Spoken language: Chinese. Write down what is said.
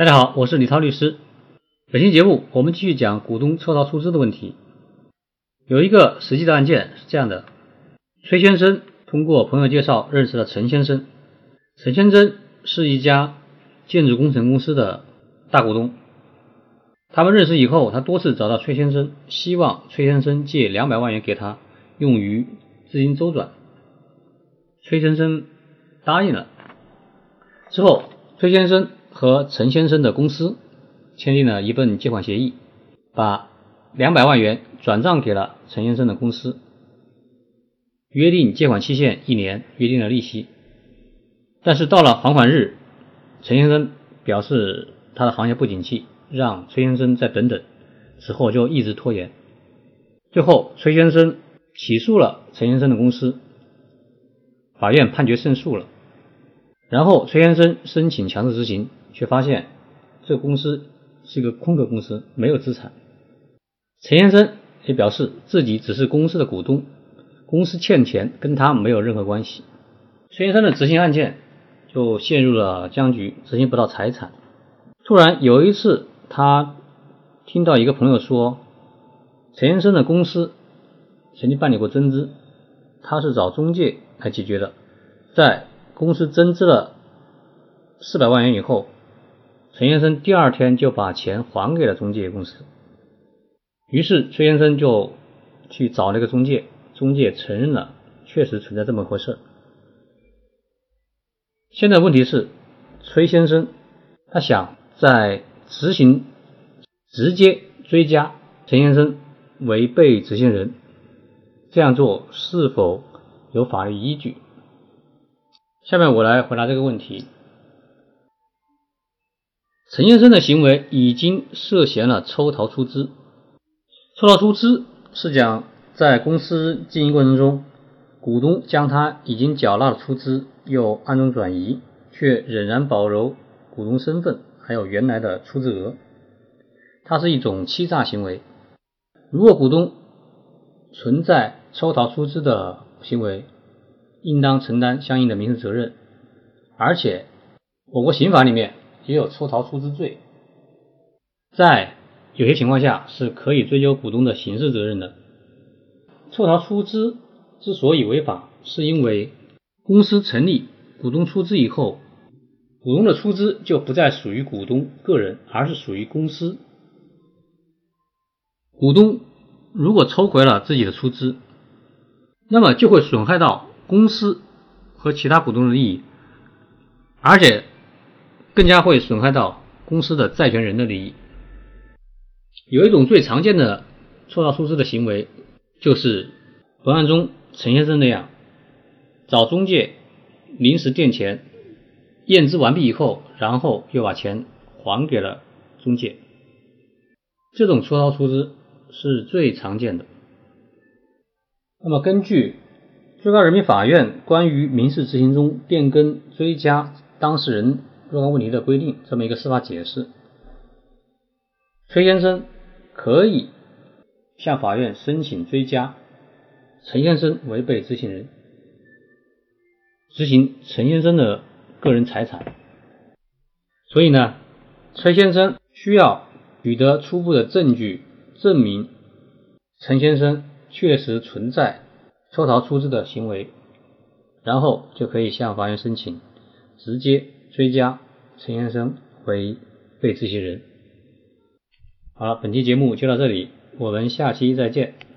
大家好，我是李涛律师。本期节目我们继续讲股东抽逃出资的问题。有一个实际的案件是这样的：崔先生通过朋友介绍认识了陈先生。陈先生是一家建筑工程公司的大股东。他们认识以后，他多次找到崔先生，希望崔先生借两百万元给他，用于资金周转。崔先生答应了。之后，崔先生和陈先生的公司签订了一份借款协议，把两百万元转账给了陈先生的公司，约定借款期限一年，约定了利息。但是到了还款日，陈先生表示他的行业不景气，让崔先生再等等。此后就一直拖延，最后崔先生起诉了陈先生的公司，法院判决胜诉了。然后崔先生申请强制执行，却发现这个公司是一个空壳公司，没有资产。陈先生也表示自己只是公司的股东，公司欠钱跟他没有任何关系。崔先生的执行案件就陷入了僵局，执行不到财产。突然有一次，他听到一个朋友说，陈先生的公司曾经办理过增资，他是找中介来解决的，在。公司增资了四百万元以后，陈先生第二天就把钱还给了中介公司。于是崔先生就去找那个中介，中介承认了确实存在这么回事。现在问题是，崔先生他想在执行直接追加陈先生为被执行人，这样做是否有法律依据？下面我来回答这个问题。陈先生的行为已经涉嫌了抽逃出资。抽逃出资是讲在公司经营过程中，股东将他已经缴纳的出资又暗中转移，却仍然保留股东身份，还有原来的出资额，它是一种欺诈行为。如果股东存在抽逃出资的行为，应当承担相应的民事责任，而且我国刑法里面也有抽逃出资罪，在有些情况下是可以追究股东的刑事责任的。抽逃出资之所以违法，是因为公司成立，股东出资以后，股东的出资就不再属于股东个人，而是属于公司。股东如果抽回了自己的出资，那么就会损害到。公司和其他股东的利益，而且更加会损害到公司的债权人的利益。有一种最常见的抽逃出资的行为，就是本案中陈先生那样，找中介临时垫钱，验资完毕以后，然后又把钱还给了中介。这种抽逃出资是最常见的。那么根据。最高人民法院关于民事执行中变更、追加当事人若干问题的规定，这么一个司法解释，崔先生可以向法院申请追加陈先生为被执行人，执行陈先生的个人财产。所以呢，崔先生需要取得初步的证据，证明陈先生确实存在。抽逃出资的行为，然后就可以向法院申请直接追加陈先生为被执行人。好了，本期节目就到这里，我们下期再见。